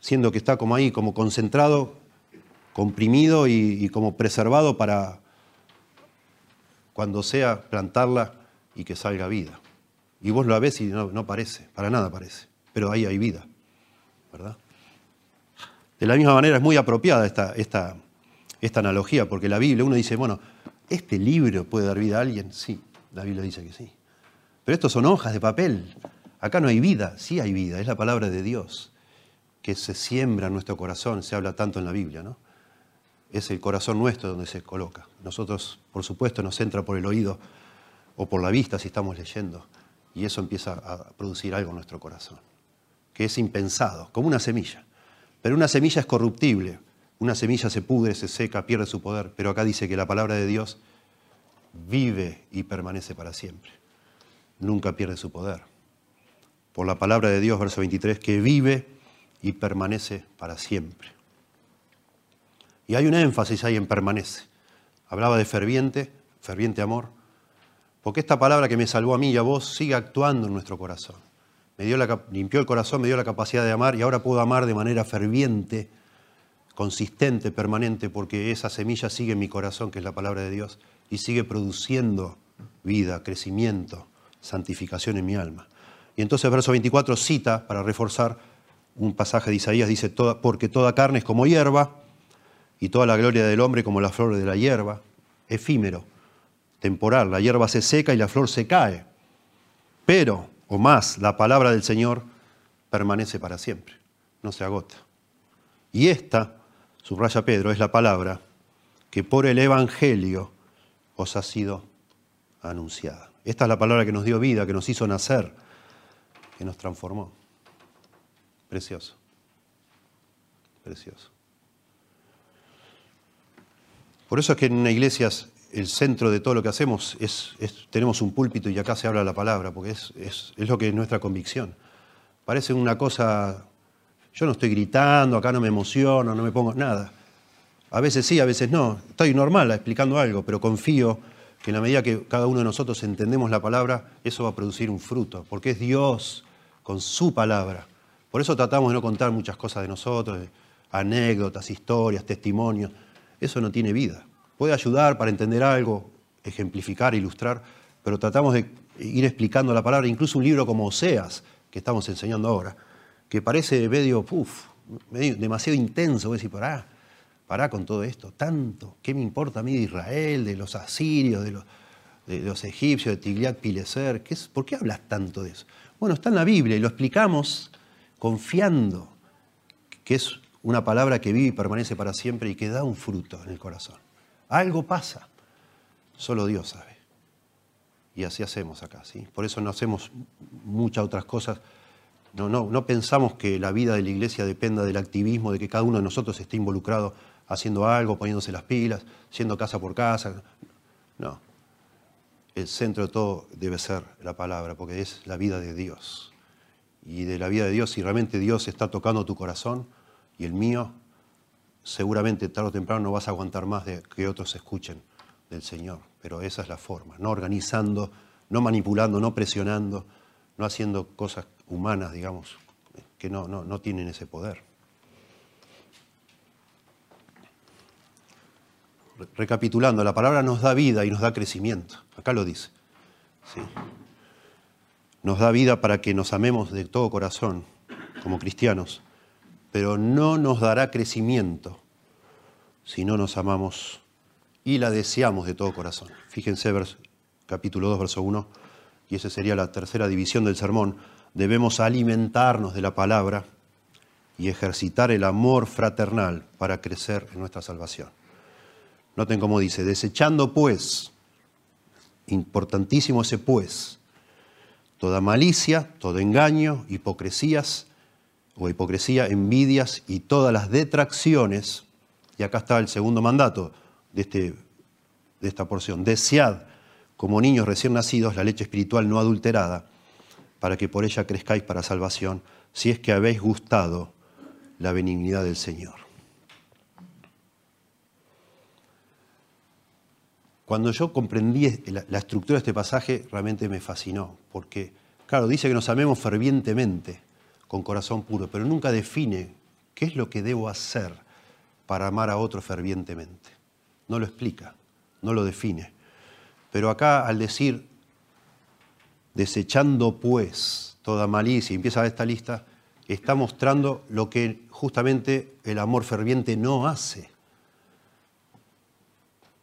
siendo que está como ahí, como concentrado, comprimido y, como preservado para cuando sea plantarla y que salga vida. Y vos lo ves y no, no parece, para nada parece, pero ahí hay vida. De la misma manera es muy apropiada esta, esta, esta analogía, porque la Biblia, uno dice, bueno, ¿este libro puede dar vida a alguien? Sí, la Biblia dice que sí. Pero estos son hojas de papel. Acá no hay vida, sí hay vida, es la palabra de Dios que se siembra en nuestro corazón, se habla tanto en la Biblia, ¿no? es el corazón nuestro donde se coloca. Nosotros, por supuesto, nos entra por el oído o por la vista si estamos leyendo, y eso empieza a producir algo en nuestro corazón, que es impensado, como una semilla. Pero una semilla es corruptible, una semilla se pudre, se seca, pierde su poder, pero acá dice que la palabra de Dios vive y permanece para siempre. Nunca pierde su poder. Por la palabra de Dios, verso 23, que vive y permanece para siempre. Y hay un énfasis ahí en permanece. Hablaba de ferviente, ferviente amor, porque esta palabra que me salvó a mí y a vos sigue actuando en nuestro corazón. Me limpió el corazón, me dio la capacidad de amar y ahora puedo amar de manera ferviente, consistente, permanente, porque esa semilla sigue en mi corazón, que es la palabra de Dios, y sigue produciendo vida, crecimiento, santificación en mi alma. Y entonces verso 24 cita, para reforzar un pasaje de Isaías, dice, porque toda carne es como hierba, y toda la gloria del hombre como la flor de la hierba, efímero, temporal, la hierba se seca y la flor se cae, pero, o más, la palabra del Señor permanece para siempre, no se agota. Y esta, subraya Pedro, es la palabra que por el Evangelio os ha sido anunciada. Esta es la palabra que nos dio vida, que nos hizo nacer, que nos transformó. Precioso. Precioso. Por eso es que en iglesias el centro de todo lo que hacemos es, tenemos un púlpito y acá se habla la palabra, porque es, es, lo que es nuestra convicción. Parece una cosa, yo no estoy gritando, acá no me emociono, no me pongo nada. A veces sí, a veces no. Estoy normal explicando algo, pero confío que en la medida que cada uno de nosotros entendemos la palabra, eso va a producir un fruto, porque es Dios con su palabra. Por eso tratamos de no contar muchas cosas de nosotros, anécdotas, historias, testimonios eso no tiene vida. Puede ayudar para entender algo, ejemplificar, ilustrar, pero tratamos de ir explicando la palabra, incluso un libro como Oseas, que estamos enseñando ahora, que parece medio, demasiado intenso, voy a decir, pará, pará con todo esto, tanto, ¿qué me importa a mí de Israel, de los asirios, de los, de los egipcios, de Tigliat Pileser? ¿Qué es, ¿Por qué hablas tanto de eso? Bueno, está en la Biblia y lo explicamos confiando que es una palabra que vive y permanece para siempre y que da un fruto en el corazón. Algo pasa, solo Dios sabe. Y así hacemos acá, ¿sí? Por eso no hacemos muchas otras cosas. No, no, no pensamos que la vida de la iglesia dependa del activismo, de que cada uno de nosotros esté involucrado haciendo algo, poniéndose las pilas, siendo casa por casa. No. El centro de todo debe ser la palabra, porque es la vida de Dios. Y de la vida de Dios, si realmente Dios está tocando tu corazón, y el mío, seguramente tarde o temprano no vas a aguantar más de que otros escuchen del Señor. Pero esa es la forma, no organizando, no manipulando, no presionando, no haciendo cosas humanas, digamos, que no, no, no tienen ese poder. Recapitulando, la palabra nos da vida y nos da crecimiento. Acá lo dice. Nos da vida para que nos amemos de todo corazón como cristianos pero no nos dará crecimiento si no nos amamos y la deseamos de todo corazón. Fíjense capítulo 2, verso 1, y esa sería la tercera división del sermón. Debemos alimentarnos de la palabra y ejercitar el amor fraternal para crecer en nuestra salvación. Noten cómo dice, desechando pues, importantísimo ese pues, toda malicia, todo engaño, hipocresías, o hipocresía, envidias y todas las detracciones, y acá está el segundo mandato de, este, de esta porción, desead como niños recién nacidos la leche espiritual no adulterada, para que por ella crezcáis para salvación, si es que habéis gustado la benignidad del Señor. Cuando yo comprendí la estructura de este pasaje, realmente me fascinó, porque, claro, dice que nos amemos fervientemente, con corazón puro, pero nunca define qué es lo que debo hacer para amar a otro fervientemente. No lo explica, no lo define. Pero acá al decir, desechando pues toda malicia, empieza esta lista, está mostrando lo que justamente el amor ferviente no hace.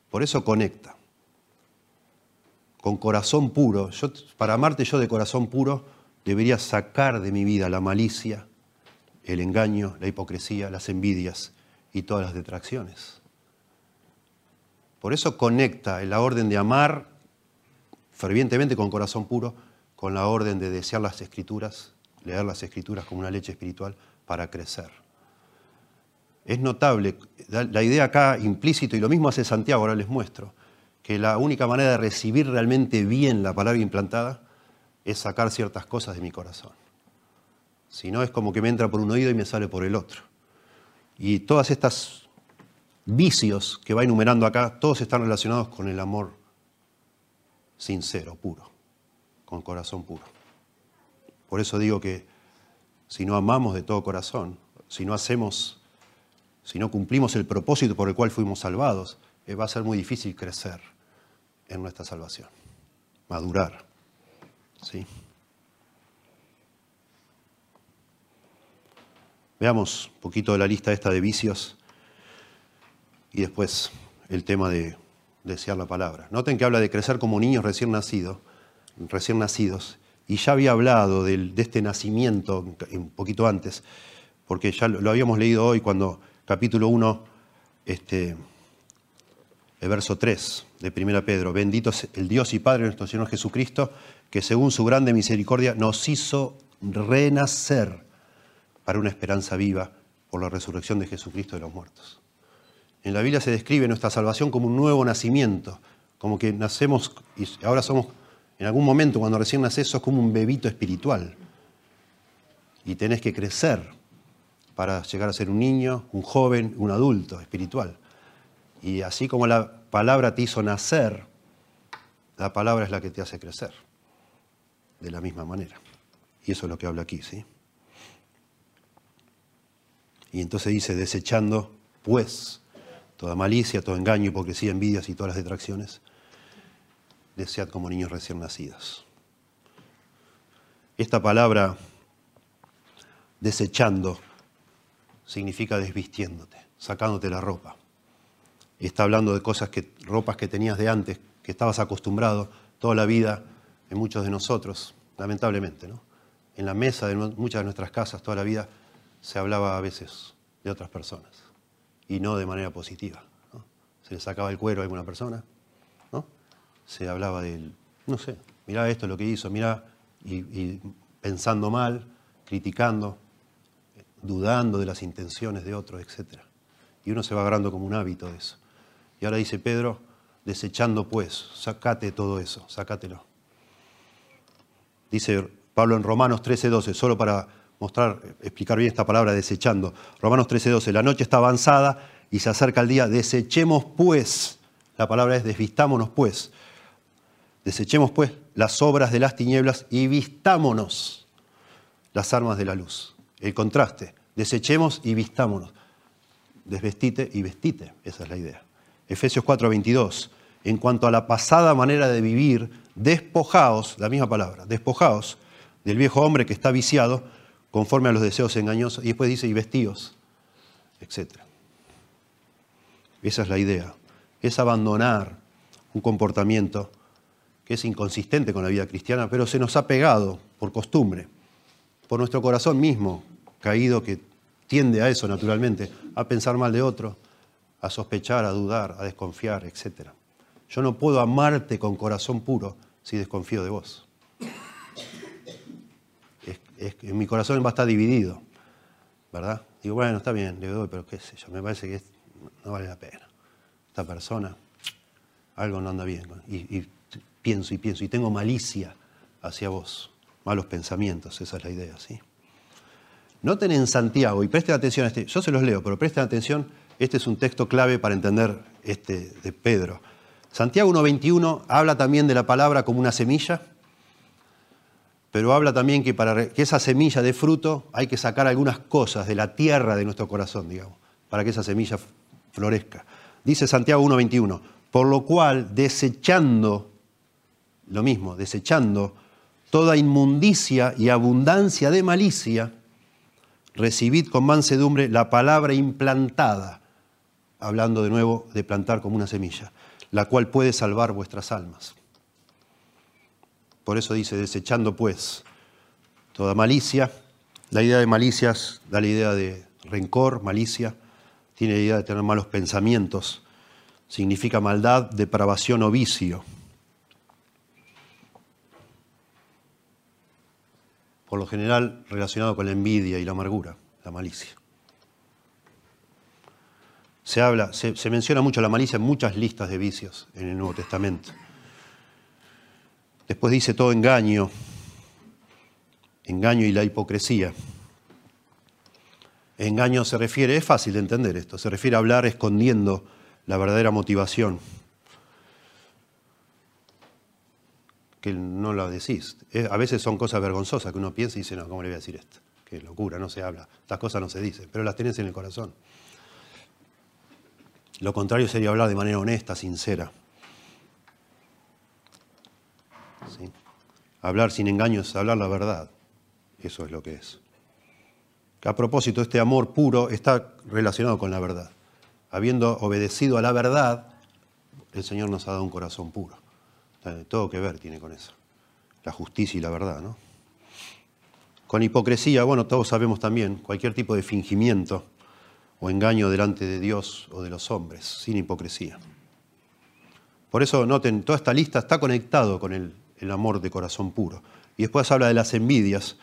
Por eso conecta. Con corazón puro. Yo, para amarte yo de corazón puro, debería sacar de mi vida la malicia, el engaño, la hipocresía, las envidias y todas las detracciones. Por eso conecta la orden de amar fervientemente con corazón puro con la orden de desear las escrituras, leer las escrituras como una leche espiritual para crecer. Es notable, la idea acá implícito, y lo mismo hace Santiago, ahora les muestro, que la única manera de recibir realmente bien la palabra implantada es sacar ciertas cosas de mi corazón. Si no, es como que me entra por un oído y me sale por el otro. Y todas estas vicios que va enumerando acá, todos están relacionados con el amor sincero, puro, con corazón puro. Por eso digo que si no amamos de todo corazón, si no hacemos, si no cumplimos el propósito por el cual fuimos salvados, eh, va a ser muy difícil crecer en nuestra salvación, madurar. ¿sí? Veamos un poquito de la lista esta de vicios y después el tema de desear la palabra. Noten que habla de crecer como niños recién nacidos, recién nacidos, y ya había hablado de, este nacimiento un poquito antes, porque ya lo, habíamos leído hoy cuando capítulo 1, este, el verso 3 de 1 Pedro, bendito es el Dios y Padre de nuestro Señor Jesucristo, que según su grande misericordia nos hizo renacer para una esperanza viva por la resurrección de Jesucristo de los muertos. En la Biblia se describe nuestra salvación como un nuevo nacimiento, como que nacemos y ahora somos, en algún momento cuando recién naces, sos como un bebito espiritual. Y tenés que crecer para llegar a ser un niño, un joven, un adulto espiritual. Y así como la palabra te hizo nacer, la palabra es la que te hace crecer. De la misma manera. Y eso es lo que habla aquí, ¿sí? Y entonces dice, desechando, pues, toda malicia, todo engaño, hipocresía, envidias y todas las detracciones, desead como niños recién nacidos. Esta palabra, desechando, significa desvistiéndote, sacándote la ropa está hablando de cosas que, ropas que tenías de antes, que estabas acostumbrado toda la vida en muchos de nosotros, lamentablemente, ¿no? En la mesa de muchas de nuestras casas toda la vida se hablaba a veces de otras personas y no de manera positiva. Se le sacaba el cuero a alguna persona, ¿no? Se hablaba del, no sé, mirá esto lo que hizo, mirá, y pensando mal, criticando, dudando de las intenciones de otros, etc. Y uno se va agarrando como un hábito de eso. Y ahora dice Pedro, desechando pues, sacate todo eso, sacátelo. Dice Pablo en Romanos 13:12, solo para mostrar, explicar bien esta palabra desechando. Romanos 13:12, la noche está avanzada y se acerca el día, desechemos pues, la palabra es desvistámonos pues, desechemos pues las obras de las tinieblas y vistámonos las armas de la luz. El contraste, desechemos y vistámonos. Desvestite y vestite, esa es la idea. Efesios 4:22, en cuanto a la pasada manera de vivir, despojaos, la misma palabra, despojaos del viejo hombre que está viciado conforme a los deseos engañosos, y después dice, y vestíos, etc. Esa es la idea, es abandonar un comportamiento que es inconsistente con la vida cristiana, pero se nos ha pegado por costumbre, por nuestro corazón mismo caído que tiende a eso naturalmente, a pensar mal de otro, a sospechar, a dudar, a desconfiar, etc. Yo no puedo amarte con corazón puro si desconfío de vos. En mi corazón va a estar dividido, ¿verdad? Digo, bueno, está bien, le doy, pero qué sé yo, me parece que no vale la pena. Esta persona, algo no anda bien. Y, y pienso y pienso, y tengo malicia hacia vos, malos pensamientos, esa es la idea, ¿sí? Noten en Santiago, y presten atención a este, yo se los leo, pero presten atención este es un texto clave para entender este de Pedro. Santiago 1.21 habla también de la palabra como una semilla, pero habla también que para que esa semilla dé fruto hay que sacar algunas cosas de la tierra de nuestro corazón, digamos, para que esa semilla florezca. Dice Santiago 1.21, por lo cual desechando, lo mismo, desechando toda inmundicia y abundancia de malicia, recibid con mansedumbre la palabra implantada hablando de nuevo de plantar como una semilla, la cual puede salvar vuestras almas. Por eso dice, desechando pues toda malicia, la idea de malicias da la idea de rencor, malicia, tiene la idea de tener malos pensamientos significa maldad, depravación o vicio. Por lo general relacionado con la envidia y la amargura, la malicia. Se habla, se, se menciona mucho la malicia en muchas listas de vicios en el Nuevo Testamento. Después dice todo engaño, engaño y la hipocresía. Engaño se refiere, es fácil de entender esto, se refiere a hablar escondiendo la verdadera motivación. Que no la decís. A veces son cosas vergonzosas que uno piensa y dice, no, ¿cómo le voy a decir esto? Qué locura, no se habla. Estas cosas no se dicen, pero las tenés en el corazón. Lo contrario sería hablar de manera honesta, sincera. Hablar sin engaños, hablar la verdad. Eso es lo que es. A propósito, este amor puro está relacionado con la verdad. Habiendo obedecido a la verdad, el Señor nos ha dado un corazón puro. Todo que ver tiene con eso. La justicia y la verdad, ¿no? Con hipocresía, bueno, todos sabemos también, cualquier tipo de fingimiento o engaño delante de Dios o de los hombres, sin hipocresía. Por eso noten, toda esta lista está conectado con el, el amor de corazón puro. Y después habla de las envidias,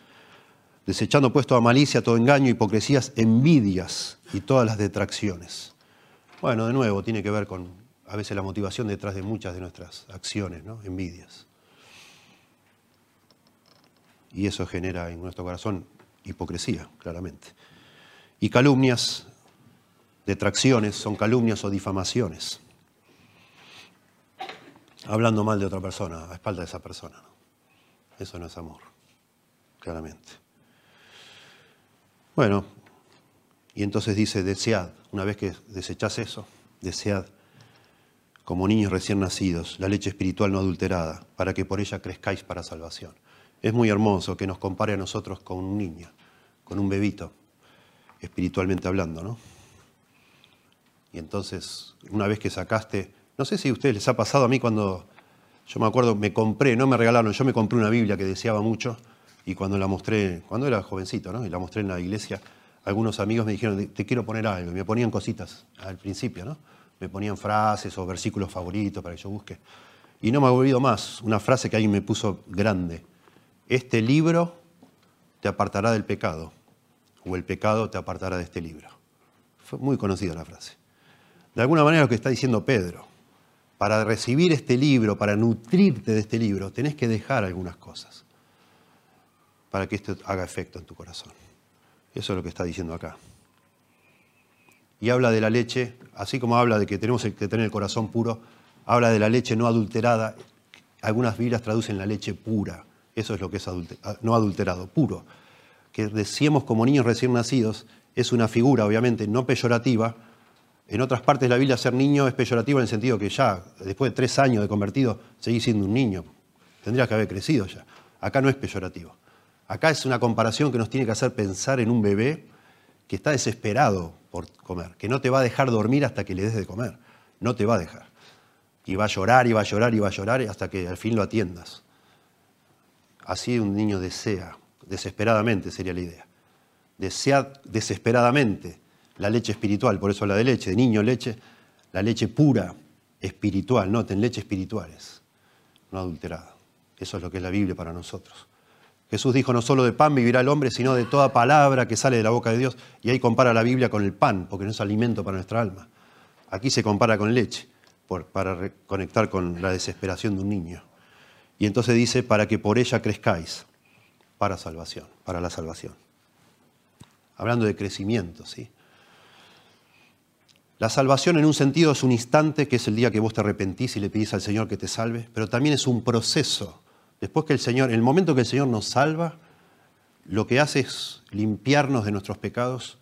desechando puesto a malicia, todo engaño, hipocresías, envidias y todas las detracciones. Bueno, de nuevo, tiene que ver con a veces la motivación detrás de muchas de nuestras acciones, ¿no? Envidias. Y eso genera en nuestro corazón hipocresía, claramente. Y calumnias, detracciones, son calumnias o difamaciones. Hablando mal de otra persona, a espalda de esa persona. ¿no? Eso no es amor, claramente. Bueno, y entonces dice, desead, una vez que desechás eso, desead como niños recién nacidos la leche espiritual no adulterada, para que por ella crezcáis para salvación. Es muy hermoso que nos compare a nosotros con un niño, con un bebito, espiritualmente hablando, ¿no? Y entonces, una vez que sacaste, no sé si a ustedes les ha pasado a mí cuando, yo me acuerdo, me compré, no me regalaron, yo me compré una Biblia que deseaba mucho, y cuando la mostré, cuando era jovencito, ¿no? Y la mostré en la iglesia, algunos amigos me dijeron, te quiero poner algo. Y me ponían cositas al principio, ¿no? Me ponían frases o versículos favoritos para que yo busque. Y no me ha olvidado más una frase que alguien me puso grande. Este libro te apartará del pecado, o el pecado te apartará de este libro. Fue muy conocida la frase. De alguna manera lo que está diciendo Pedro, para recibir este libro, para nutrirte de este libro, tenés que dejar algunas cosas para que esto haga efecto en tu corazón. Eso es lo que está diciendo acá. Y habla de la leche, así como habla de que tenemos que tener el corazón puro, habla de la leche no adulterada. Algunas Biblias traducen la leche pura. Eso es lo que es ah, no adulterado, puro. Que decíamos como niños recién nacidos es una figura, obviamente, no peyorativa. En otras partes de la Biblia ser niño es peyorativo en el sentido que ya, después de tres años de convertido, seguís siendo un niño. Tendrías que haber crecido ya. Acá no es peyorativo. Acá es una comparación que nos tiene que hacer pensar en un bebé que está desesperado por comer, que no te va a dejar dormir hasta que le des de comer, no te va a dejar. Y va a llorar, y va a llorar, y va a llorar hasta que al fin lo atiendas. Así un niño desea, desesperadamente sería la idea. Desea desesperadamente la leche espiritual, por eso la de leche, de niño leche, la leche pura, espiritual, noten, leche espirituales, no adulterada. Eso es lo que es la Biblia para nosotros. Jesús dijo, no solo de pan vivirá el hombre, sino de toda palabra que sale de la boca de Dios. Y ahí compara la Biblia con el pan, porque no es alimento para nuestra alma. Aquí se compara con leche, para conectar con la desesperación de un niño. Y entonces dice, para que por ella crezcáis, para salvación, para la salvación. Hablando de crecimiento, ¿sí? La salvación en un sentido es un instante, que es el día que vos te arrepentís y le pedís al Señor que te salve, pero también es un proceso Después que el Señor, en el momento que el Señor nos salva, lo que hace es limpiarnos de nuestros pecados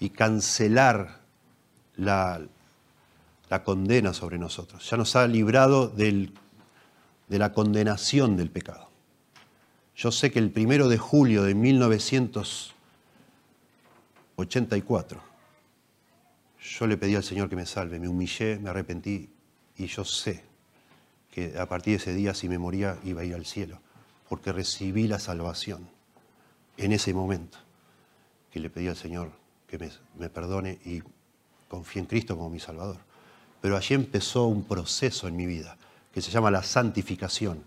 y cancelar la, condena sobre nosotros. Ya nos ha librado de la condenación del pecado. Yo sé que el primero de julio de 1984, yo le pedí al Señor que me salve, me humillé, me arrepentí y yo sé que a partir de ese día si me moría iba a ir al cielo, porque recibí la salvación en ese momento que le pedí al Señor que me, perdone y confíe en Cristo como mi Salvador. pero allí empezó un proceso en mi vida que se llama la santificación,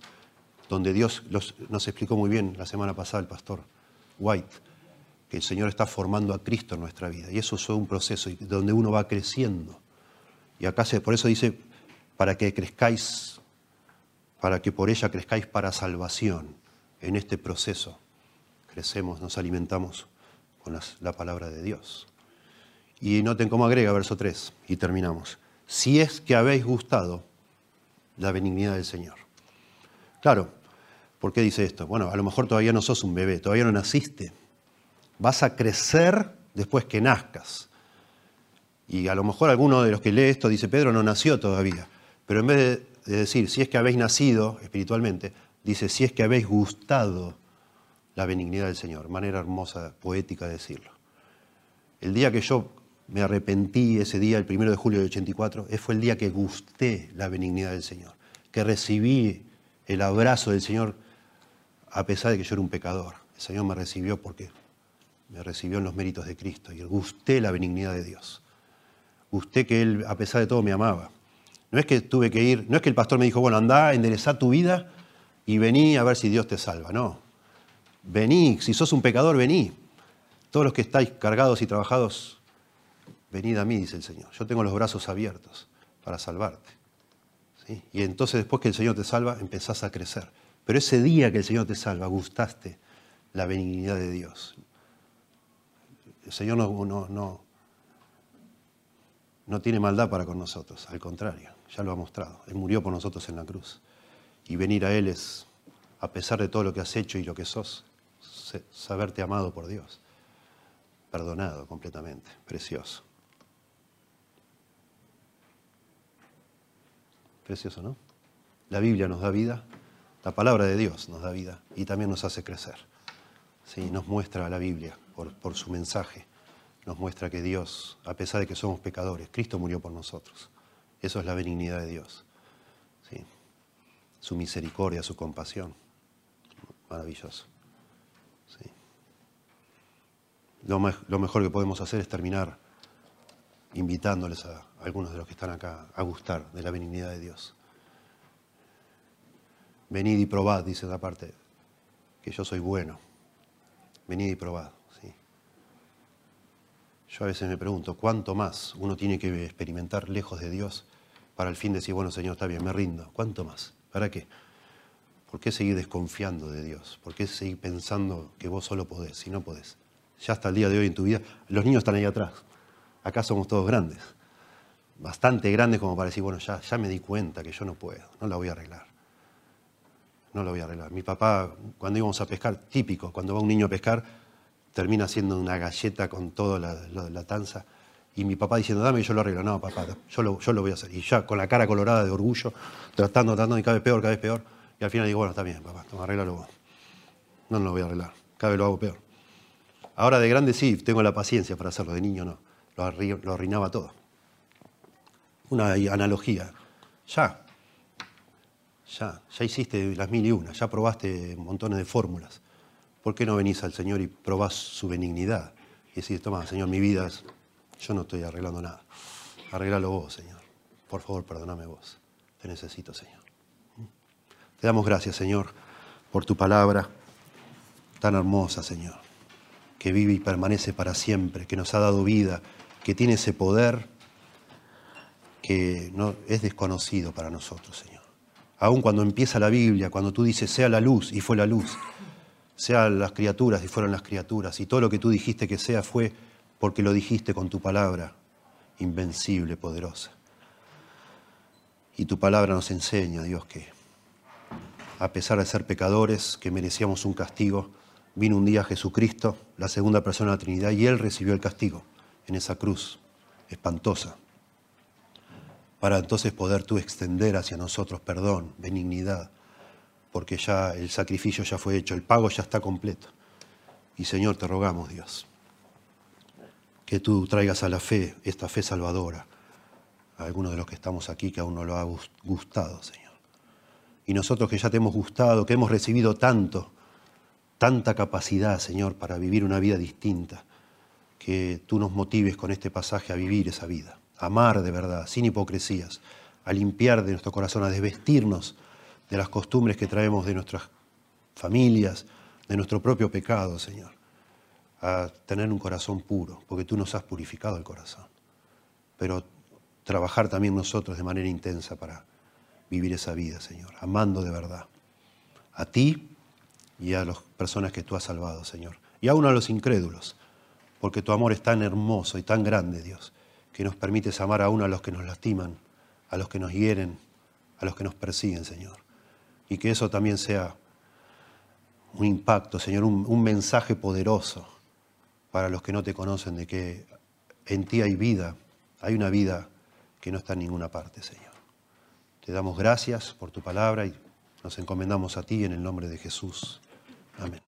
donde Dios nos explicó muy bien la semana pasada el pastor White, que el Señor está formando a Cristo en nuestra vida. Y eso es un proceso donde uno va creciendo. Y acá se, por eso dice, para que crezcáis, para que por ella crezcáis para salvación. En este proceso crecemos, nos alimentamos con la palabra de Dios. Y noten cómo agrega verso 3 y terminamos. Si es que habéis gustado la benignidad del Señor. Claro, ¿por qué dice esto? Bueno, a lo mejor todavía no sos un bebé, todavía no naciste. Vas a crecer después que nazcas. Y a lo mejor alguno de los que lee esto dice, Pedro no nació todavía. Pero en vez de decir, si es que habéis nacido espiritualmente, dice, si es que habéis gustado la benignidad del Señor. Manera hermosa, poética de decirlo. El día que yo me arrepentí, ese día, el primero de julio de 84, fue el día que gusté la benignidad del Señor, que recibí el abrazo del Señor a pesar de que yo era un pecador. El Señor me recibió porque me recibió en los méritos de Cristo y gusté la benignidad de Dios. Gusté que Él, a pesar de todo, me amaba. No es que tuve que ir, no es que el pastor me dijo, bueno, anda, enderezá tu vida y vení a ver si Dios te salva. No, Vení, si sos un pecador, vení. Todos los que estáis cargados y trabajados, venid a mí, dice el Señor. Yo tengo los brazos abiertos para salvarte. Y entonces después que el Señor te salva, empezás a crecer. Pero ese día que el Señor te salva, gustaste la benignidad de Dios. El Señor no, no, no, no tiene maldad para con nosotros, al contrario, ya lo ha mostrado. Él murió por nosotros en la cruz. Y venir a Él es, a pesar de todo lo que has hecho y lo que sos, saberte amado por Dios, perdonado completamente, precioso. Precioso, ¿no? La Biblia nos da vida, la palabra de Dios nos da vida y también nos hace crecer. Sí, nos muestra la Biblia por, su mensaje, nos muestra que Dios, a pesar de que somos pecadores, Cristo murió por nosotros. Eso es la benignidad de Dios. ¿sí? Su misericordia, su compasión. Maravilloso. lo, mejor que podemos hacer es terminar invitándoles a, algunos de los que están acá a gustar de la benignidad de Dios. Venid y probad, dice la parte, que yo soy bueno. Venid y probad. Yo a veces me pregunto, ¿cuánto más uno tiene que experimentar lejos de Dios para el fin de decir, bueno, Señor, está bien, me rindo? ¿Cuánto más? ¿Para qué? ¿Por qué seguir desconfiando de Dios? ¿Por qué seguir pensando que vos solo podés si no podés? ya hasta el día de hoy en tu vida, los niños están ahí atrás. Acá somos todos grandes, bastante grandes como para decir, bueno, ya, ya me di cuenta que yo no puedo, no la voy a arreglar. No la voy a arreglar. Mi papá, cuando íbamos a pescar, típico, cuando va un niño a pescar, termina haciendo una galleta con toda la, tanza. Y mi papá diciendo, dame yo lo arreglo. No, papá, yo lo, yo lo voy a hacer. Y ya con la cara colorada de orgullo, tratando, tratando, y cada vez peor, cada vez peor. Y al final digo, bueno, está bien, papá, toma, vos. No, no lo voy a arreglar. Cada vez lo hago peor. Ahora de grande sí, tengo la paciencia para hacerlo, de niño no. Lo, arruinaba todo. Una analogía. Ya, ya, ya hiciste las mil y una, ya probaste montones de fórmulas. ¿Por qué no venís al Señor y probás su benignidad? Y decís, toma, Señor, mi vida es, yo no estoy arreglando nada. Arreglalo vos, Señor. Por favor, perdóname vos. Te necesito, Señor. Te damos gracias, Señor, por tu palabra tan hermosa, Señor que vive y permanece para siempre, que nos ha dado vida, que tiene ese poder que no, es desconocido para nosotros, Señor. Aún cuando empieza la Biblia, cuando tú dices, sea la luz, y fue la luz, sean las criaturas, y fueron las criaturas, y todo lo que tú dijiste que sea fue porque lo dijiste con tu palabra, invencible, poderosa. Y tu palabra nos enseña, Dios, que a pesar de ser pecadores, que merecíamos un castigo, Vino un día Jesucristo, la segunda persona de la Trinidad, y Él recibió el castigo en esa cruz espantosa, para entonces poder tú extender hacia nosotros perdón, benignidad, porque ya el sacrificio ya fue hecho, el pago ya está completo. Y Señor, te rogamos, Dios, que tú traigas a la fe, esta fe salvadora, a algunos de los que estamos aquí que aún no lo ha gustado, Señor. Y nosotros que ya te hemos gustado, que hemos recibido tanto, tanta capacidad, Señor, para vivir una vida distinta, que tú nos motives con este pasaje a vivir esa vida, amar de verdad, sin hipocresías, a limpiar de nuestro corazón, a desvestirnos de las costumbres que traemos de nuestras familias, de nuestro propio pecado, Señor, a tener un corazón puro, porque tú nos has purificado el corazón. Pero trabajar también nosotros de manera intensa para vivir esa vida, Señor, amando de verdad a ti y a las personas que tú has salvado, Señor, y aún a los incrédulos, porque tu amor es tan hermoso y tan grande, Dios, que nos permites amar aún a los que nos lastiman, a los que nos hieren, a los que nos persiguen, Señor. Y que eso también sea un impacto, Señor, un, mensaje poderoso para los que no te conocen de que en ti hay vida, hay una vida que no está en ninguna parte, Señor. Te damos gracias por tu palabra y nos encomendamos a ti en el nombre de Jesús. Amén.